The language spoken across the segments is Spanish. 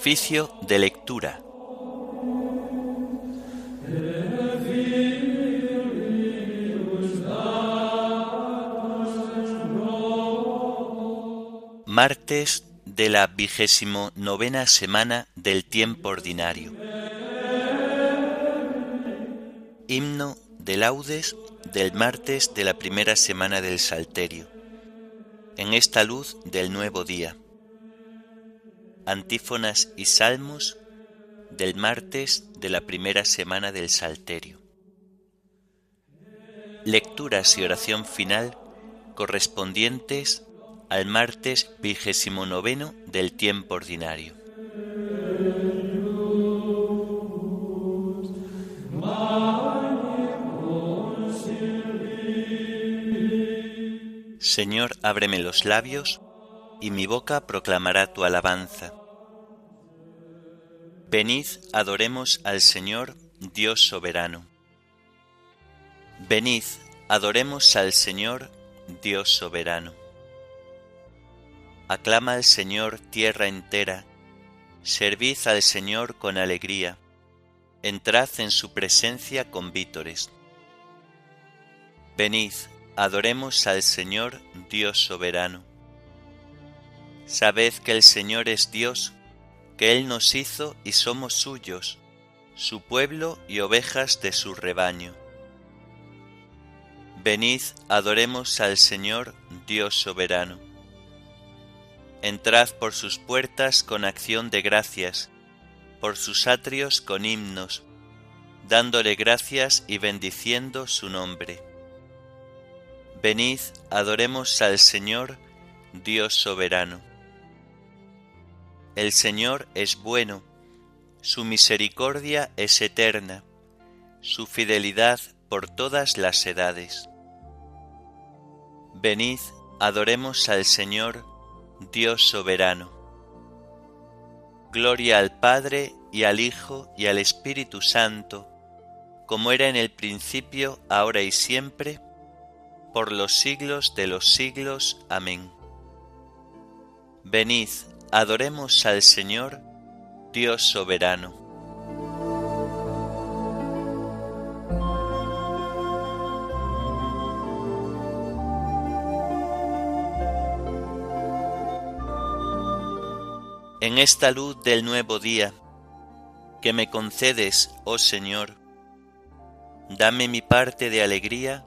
Oficio de lectura. Martes de la vigésimo novena semana del tiempo ordinario. Himno de laudes del martes de la primera semana del Salterio. En esta luz del nuevo día antífonas y salmos del martes de la primera semana del Salterio. Lecturas y oración final correspondientes al martes vigésimo noveno del tiempo ordinario. Señor, ábreme los labios, y mi boca proclamará tu alabanza. Venid, adoremos al Señor, Dios soberano. Venid, adoremos al Señor, Dios soberano. Aclama al Señor tierra entera, servid al Señor con alegría, entrad en su presencia con vítores. Venid, adoremos al Señor, Dios soberano. Sabed que el Señor es Dios, que Él nos hizo y somos suyos, su pueblo y ovejas de su rebaño. Venid, adoremos al Señor, Dios soberano. Entrad por sus puertas con acción de gracias, por sus atrios con himnos, dándole gracias y bendiciendo su nombre. Venid, adoremos al Señor, Dios soberano. El Señor es bueno, su misericordia es eterna, su fidelidad por todas las edades. Venid, adoremos al Señor, Dios soberano. Gloria al Padre y al Hijo y al Espíritu Santo, como era en el principio, ahora y siempre, por los siglos de los siglos. Amén. Venid, Adoremos al Señor, Dios soberano. En esta luz del nuevo día que me concedes, oh Señor, dame mi parte de alegría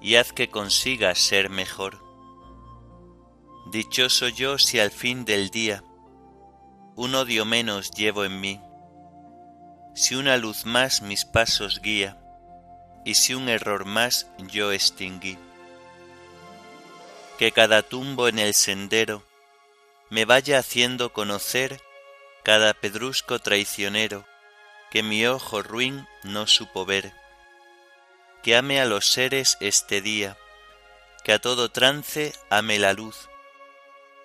y haz que consiga ser mejor Dichoso yo si al fin del día un odio menos llevo en mí, si una luz más mis pasos guía, y si un error más yo extinguí. Que cada tumbo en el sendero me vaya haciendo conocer cada pedrusco traicionero que mi ojo ruin no supo ver. Que ame a los seres este día, que a todo trance ame la luz,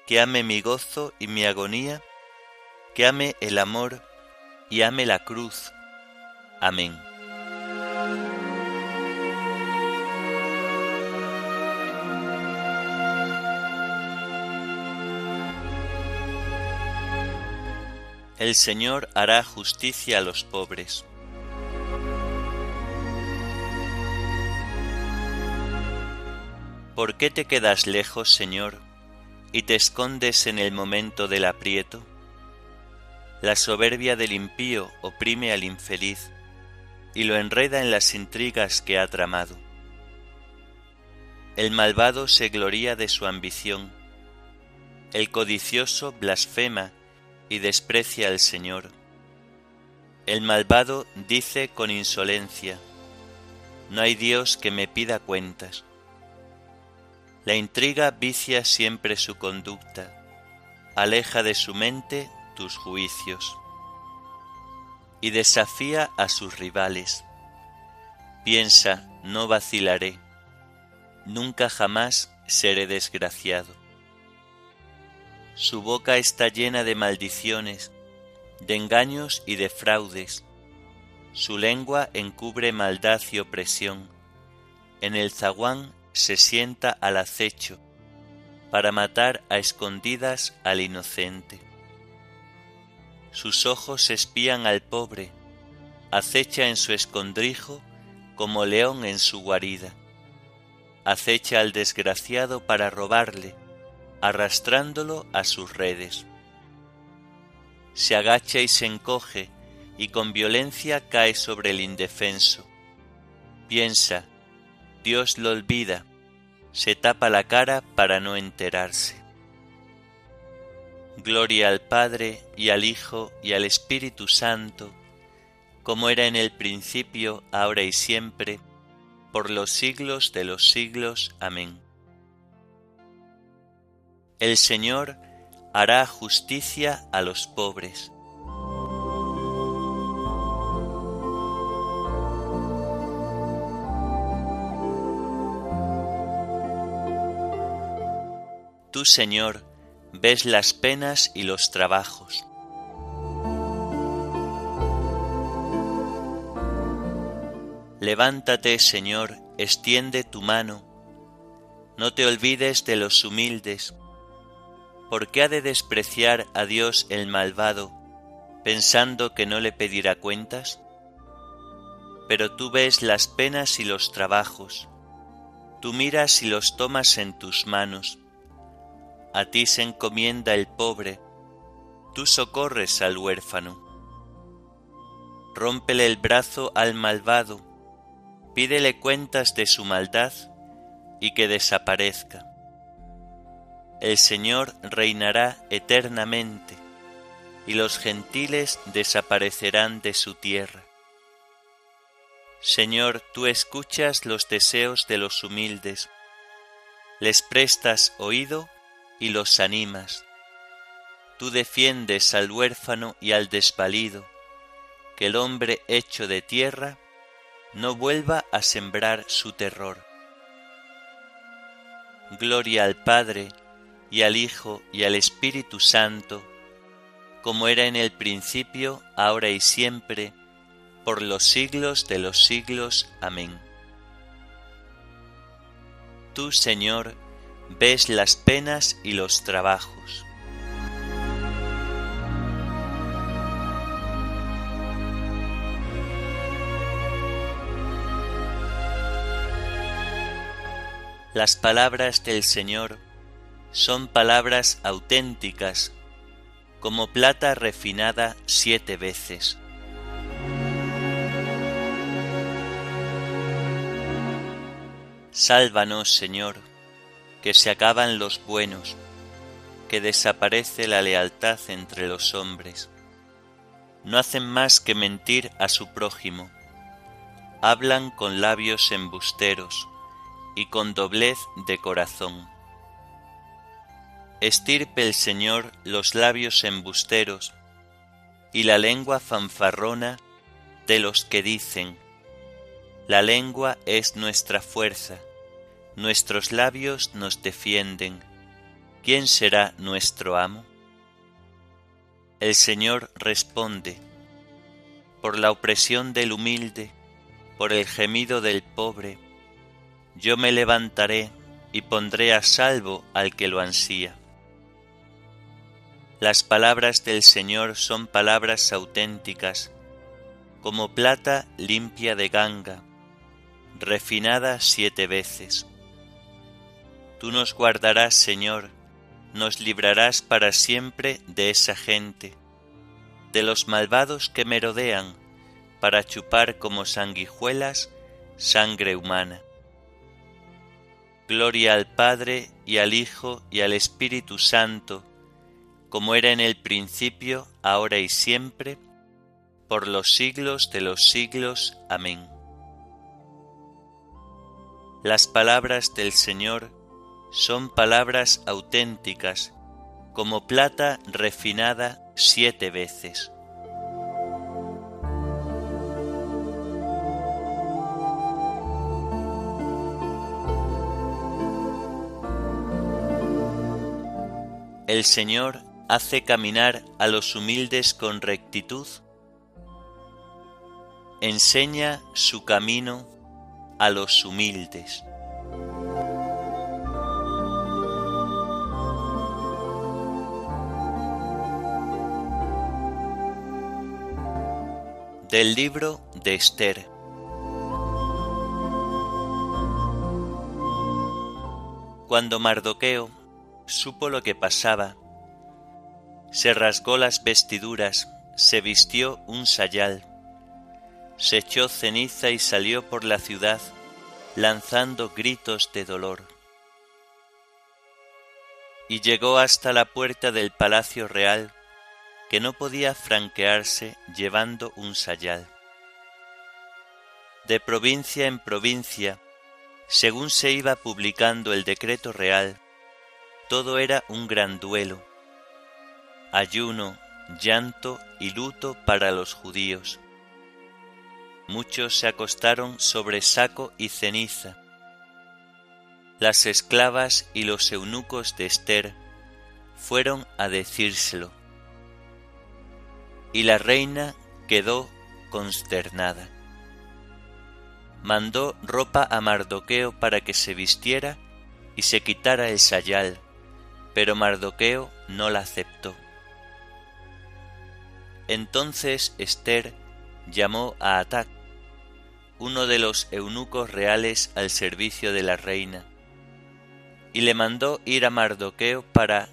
que ame mi gozo y mi agonía, que ame el amor y ame la cruz. Amén. El Señor hará justicia a los pobres. ¿Por qué te quedas lejos, Señor? Y te escondes en el momento del aprieto? La soberbia del impío oprime al infeliz y lo enreda en las intrigas que ha tramado. El malvado se gloría de su ambición, el codicioso blasfema y desprecia al Señor. El malvado dice con insolencia, no hay Dios que me pida cuentas. La intriga vicia siempre su conducta, aleja de su mente tus juicios y desafía a sus rivales. Piensa, no vacilaré, nunca jamás seré desgraciado. Su boca está llena de maldiciones, de engaños y de fraudes. Su lengua encubre maldad y opresión. En el zaguán se sienta al acecho para matar a escondidas al inocente. sus ojos espían al pobre, acecha en su escondrijo como león en su guarida. Acecha al desgraciado para robarle, arrastrándolo a sus redes. Se agacha y se encoge, y con violencia cae sobre el indefenso. Piensa, Dios lo olvida, se tapa la cara para no enterarse. Gloria al Padre y al Hijo y al Espíritu Santo, como era en el principio, ahora y siempre, por los siglos de los siglos. Amén. El Señor hará justicia a los pobres. Tú, Señor, ves las penas y los trabajos. Levántate, Señor, extiende tu mano, no te olvides de los humildes, porque ha de despreciar a Dios el malvado, pensando que no le pedirá cuentas? Pero tú ves las penas y los trabajos, tú miras y los tomas en tus manos a ti se encomienda el pobre, tú socorres al huérfano. Rómpele el brazo al malvado, pídele cuentas de su maldad y que desaparezca. El Señor reinará eternamente, y los gentiles desaparecerán de su tierra. Señor, tú escuchas los deseos de los humildes, les prestas oído y los animas. Tú defiendes al huérfano y al desvalido, que el hombre hecho de tierra no vuelva a sembrar su terror. Gloria al Padre, y al Hijo, y al Espíritu Santo, como era en el principio, ahora y siempre, por los siglos de los siglos. Amén. Tú, Señor, ves las penas y los trabajos. Las palabras del Señor son palabras auténticas, como plata refinada siete veces. Sálvanos, Señor, que se acaban los buenos, que desaparece la lealtad entre los hombres. No hacen más que mentir a su prójimo, hablan con labios embusteros y con doblez de corazón. Estirpe el Señor los labios embusteros y la lengua fanfarrona de los que dicen, la lengua es nuestra fuerza nuestros labios nos defienden. ¿Quién será nuestro amo? El Señor responde, por la opresión del humilde, por el gemido del pobre, yo me levantaré y pondré a salvo al que lo ansía. Las palabras del Señor son palabras auténticas, como plata limpia de ganga, refinada siete veces. Tú nos guardarás, Señor, nos librarás para siempre de esa gente, de los malvados que merodean, para chupar como sanguijuelas sangre humana. Gloria al Padre y al Hijo y al Espíritu Santo, como era en el principio, ahora y siempre, por los siglos de los siglos. Amén. Las palabras del Señor son palabras auténticas, como plata refinada siete veces. El Señor hace caminar a los humildes con rectitud, enseña su camino a los humildes. Del libro de Esther. Cuando Mardoqueo supo lo que pasaba, se rasgó las vestiduras, se vistió un sayal, se echó ceniza y salió por la ciudad lanzando gritos de dolor. Y llegó hasta la puerta del palacio real, que no podía franquearse llevando un sayal. De provincia en provincia, según se iba publicando el decreto real, todo era un gran duelo, ayuno, llanto y luto para los judíos. Muchos se acostaron sobre saco y ceniza. Las esclavas y los eunucos de Esther fueron a decírselo. Y la reina quedó consternada. Mandó ropa a Mardoqueo para que se vistiera y se quitara el sayal, pero Mardoqueo no la aceptó. Entonces Esther llamó a Atac, uno de los eunucos reales al servicio de la reina, y le mandó ir a Mardoqueo para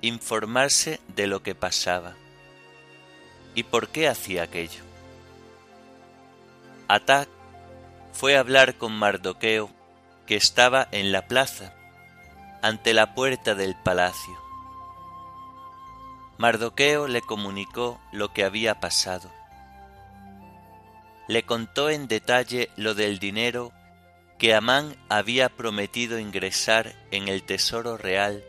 informarse de lo que pasaba y por qué hacía aquello. Atac fue a hablar con Mardoqueo, que estaba en la plaza, ante la puerta del palacio. Mardoqueo le comunicó lo que había pasado le contó en detalle lo del dinero que Amán había prometido ingresar en el tesoro real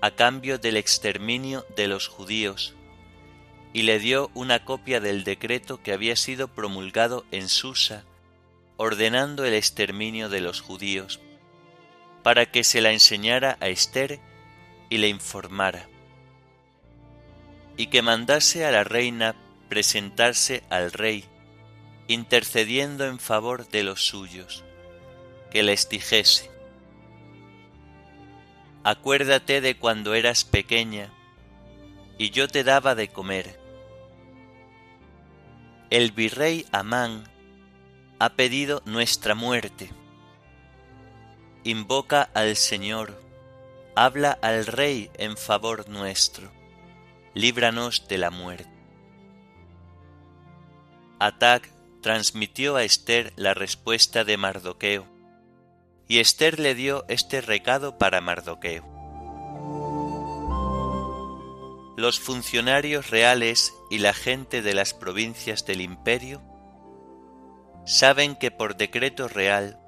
a cambio del exterminio de los judíos, y le dio una copia del decreto que había sido promulgado en Susa, ordenando el exterminio de los judíos, para que se la enseñara a Esther y le informara, y que mandase a la reina presentarse al rey, intercediendo en favor de los suyos, que les dijese, Acuérdate de cuando eras pequeña y yo te daba de comer. El virrey Amán ha pedido nuestra muerte. Invoca al Señor, habla al Rey en favor nuestro, líbranos de la muerte. Atac transmitió a Esther la respuesta de Mardoqueo, y Esther le dio este recado para Mardoqueo. Los funcionarios reales y la gente de las provincias del imperio saben que por decreto real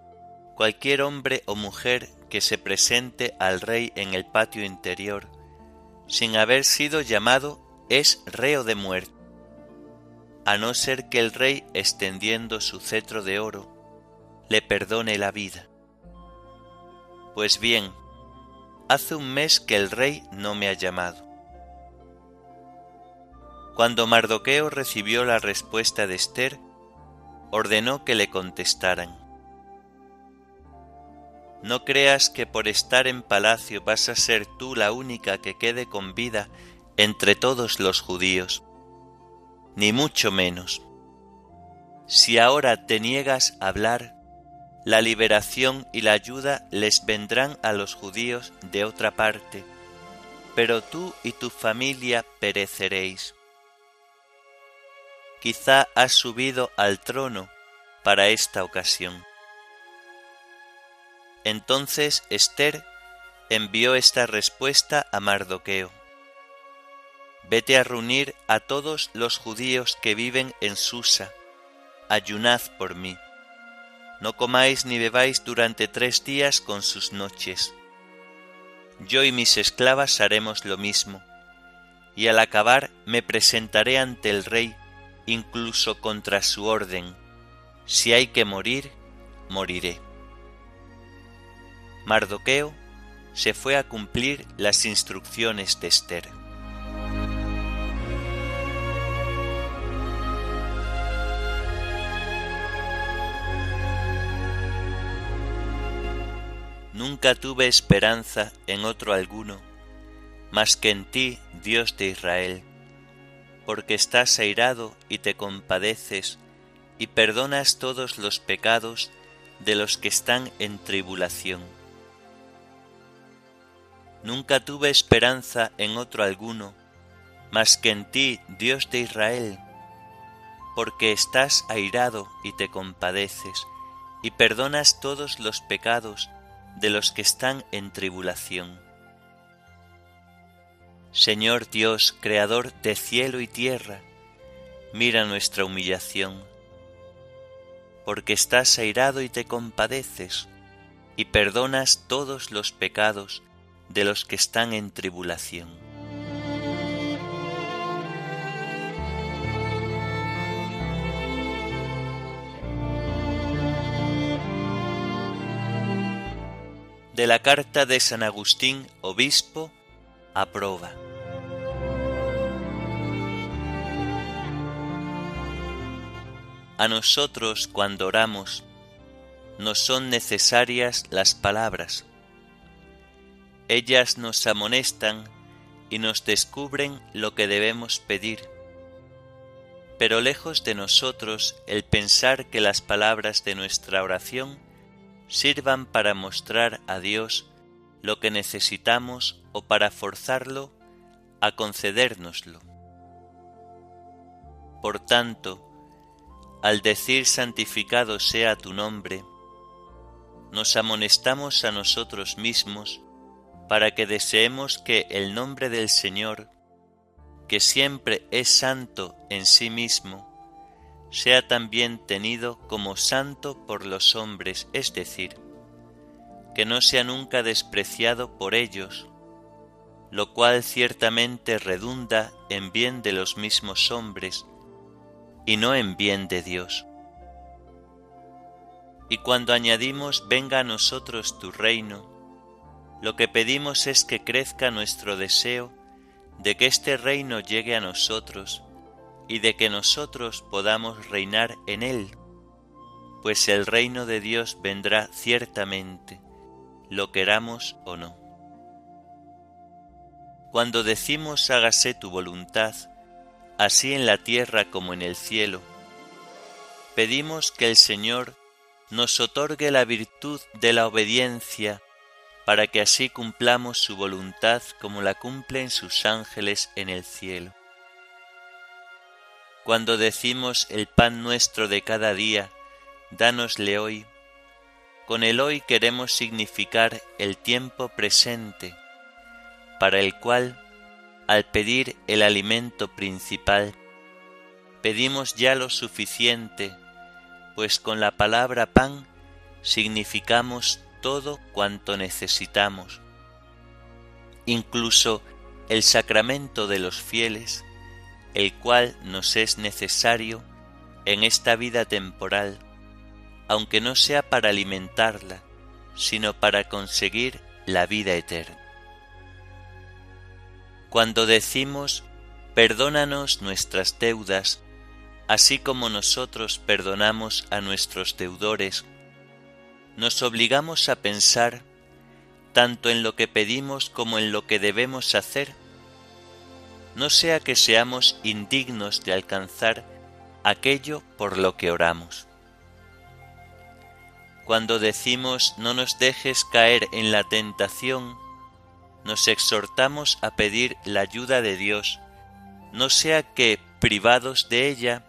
cualquier hombre o mujer que se presente al rey en el patio interior sin haber sido llamado es reo de muerte a no ser que el rey, extendiendo su cetro de oro, le perdone la vida. Pues bien, hace un mes que el rey no me ha llamado. Cuando Mardoqueo recibió la respuesta de Esther, ordenó que le contestaran. No creas que por estar en palacio vas a ser tú la única que quede con vida entre todos los judíos ni mucho menos. Si ahora te niegas a hablar, la liberación y la ayuda les vendrán a los judíos de otra parte, pero tú y tu familia pereceréis. Quizá has subido al trono para esta ocasión. Entonces Esther envió esta respuesta a Mardoqueo. Vete a reunir a todos los judíos que viven en Susa, ayunad por mí. No comáis ni bebáis durante tres días con sus noches. Yo y mis esclavas haremos lo mismo, y al acabar me presentaré ante el rey, incluso contra su orden. Si hay que morir, moriré. Mardoqueo se fue a cumplir las instrucciones de Esther. Nunca tuve esperanza en otro alguno, más que en ti, Dios de Israel, porque estás airado y te compadeces y perdonas todos los pecados de los que están en tribulación. Nunca tuve esperanza en otro alguno, más que en ti, Dios de Israel, porque estás airado y te compadeces, y perdonas todos los pecados de los que están en tribulación. Señor Dios, Creador de cielo y tierra, mira nuestra humillación porque estás airado y te compadeces, y perdonas todos los pecados de los que están en tribulación. De la carta de San Agustín, obispo, aproba. A nosotros cuando oramos nos son necesarias las palabras. Ellas nos amonestan y nos descubren lo que debemos pedir. Pero lejos de nosotros el pensar que las palabras de nuestra oración sirvan para mostrar a Dios lo que necesitamos o para forzarlo a concedérnoslo. Por tanto, al decir santificado sea tu nombre, nos amonestamos a nosotros mismos para que deseemos que el nombre del Señor, que siempre es santo en sí mismo, sea también tenido como santo por los hombres, es decir, que no sea nunca despreciado por ellos, lo cual ciertamente redunda en bien de los mismos hombres, y no en bien de Dios. Y cuando añadimos venga a nosotros tu reino, lo que pedimos es que crezca nuestro deseo de que este reino llegue a nosotros y de que nosotros podamos reinar en él, pues el reino de Dios vendrá ciertamente, lo queramos o no. Cuando decimos hágase tu voluntad, así en la tierra como en el cielo. Pedimos que el Señor nos otorgue la virtud de la obediencia, para que así cumplamos su voluntad como la cumplen sus ángeles en el cielo. Cuando decimos el pan nuestro de cada día, dánosle hoy, con el hoy queremos significar el tiempo presente, para el cual al pedir el alimento principal, pedimos ya lo suficiente, pues con la palabra pan significamos todo cuanto necesitamos. Incluso el sacramento de los fieles, el cual nos es necesario en esta vida temporal, aunque no sea para alimentarla, sino para conseguir la vida eterna. Cuando decimos, perdónanos nuestras deudas, así como nosotros perdonamos a nuestros deudores, nos obligamos a pensar tanto en lo que pedimos como en lo que debemos hacer, no sea que seamos indignos de alcanzar aquello por lo que oramos. Cuando decimos no nos dejes caer en la tentación, nos exhortamos a pedir la ayuda de Dios, no sea que, privados de ella,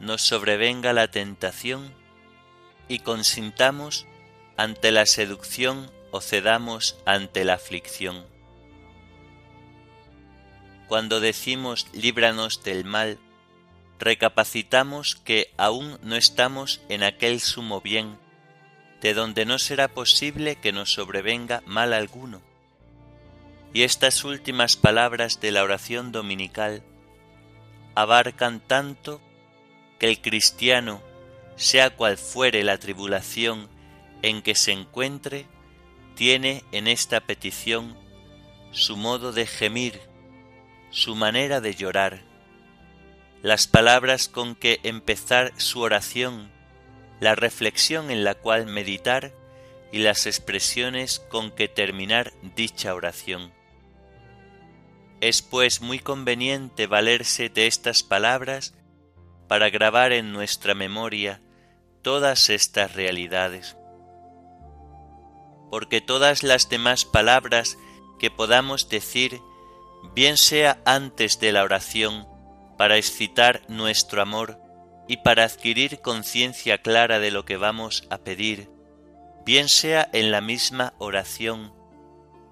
nos sobrevenga la tentación y consintamos ante la seducción o cedamos ante la aflicción. Cuando decimos líbranos del mal, recapacitamos que aún no estamos en aquel sumo bien, de donde no será posible que nos sobrevenga mal alguno y estas últimas palabras de la oración dominical abarcan tanto que el cristiano, sea cual fuere la tribulación en que se encuentre, tiene en esta petición su modo de gemir, su manera de llorar, las palabras con que empezar su oración, la reflexión en la cual meditar y las expresiones con que terminar dicha oración Es pues muy conveniente valerse de estas palabras para grabar en nuestra memoria todas estas realidades. Porque todas las demás palabras que podamos decir, bien sea antes de la oración, para excitar nuestro amor y para adquirir conciencia clara de lo que vamos a pedir, bien sea en la misma oración,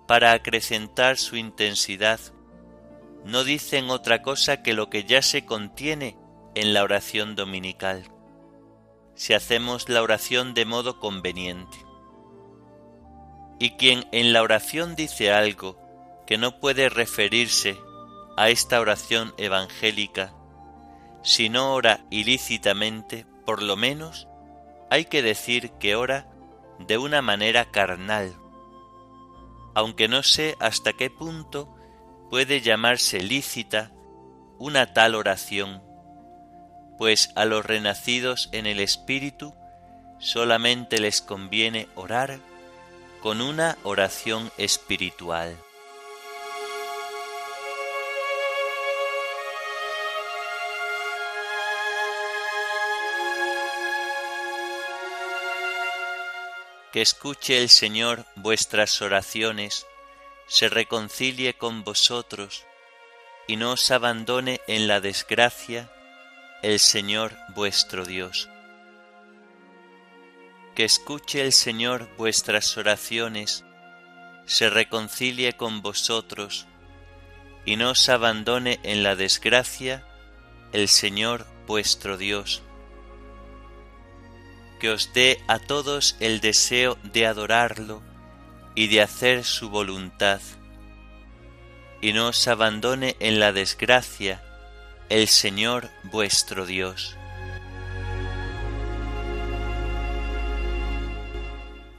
para acrecentar su intensidad, no dicen otra cosa que lo que ya se contiene en la oración dominical, si hacemos la oración de modo conveniente. Y quien en la oración dice algo que no puede referirse a esta oración evangélica, si no ora ilícitamente, por lo menos hay que decir que ora de una manera carnal, aunque no sé hasta qué punto puede llamarse lícita una tal oración, pues a los renacidos en el Espíritu solamente les conviene orar con una oración espiritual. Que escuche el Señor vuestras oraciones, se reconcilie con vosotros y no os abandone en la desgracia el Señor vuestro Dios. Que escuche el Señor vuestras oraciones, se reconcilie con vosotros y no os abandone en la desgracia el Señor vuestro Dios que os dé a todos el deseo de adorarlo y de hacer su voluntad, y no os abandone en la desgracia el Señor vuestro Dios.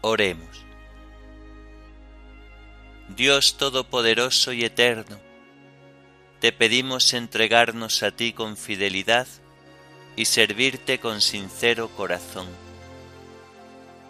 Oremos. Dios Todopoderoso y Eterno, te pedimos entregarnos a ti con fidelidad y servirte con sincero corazón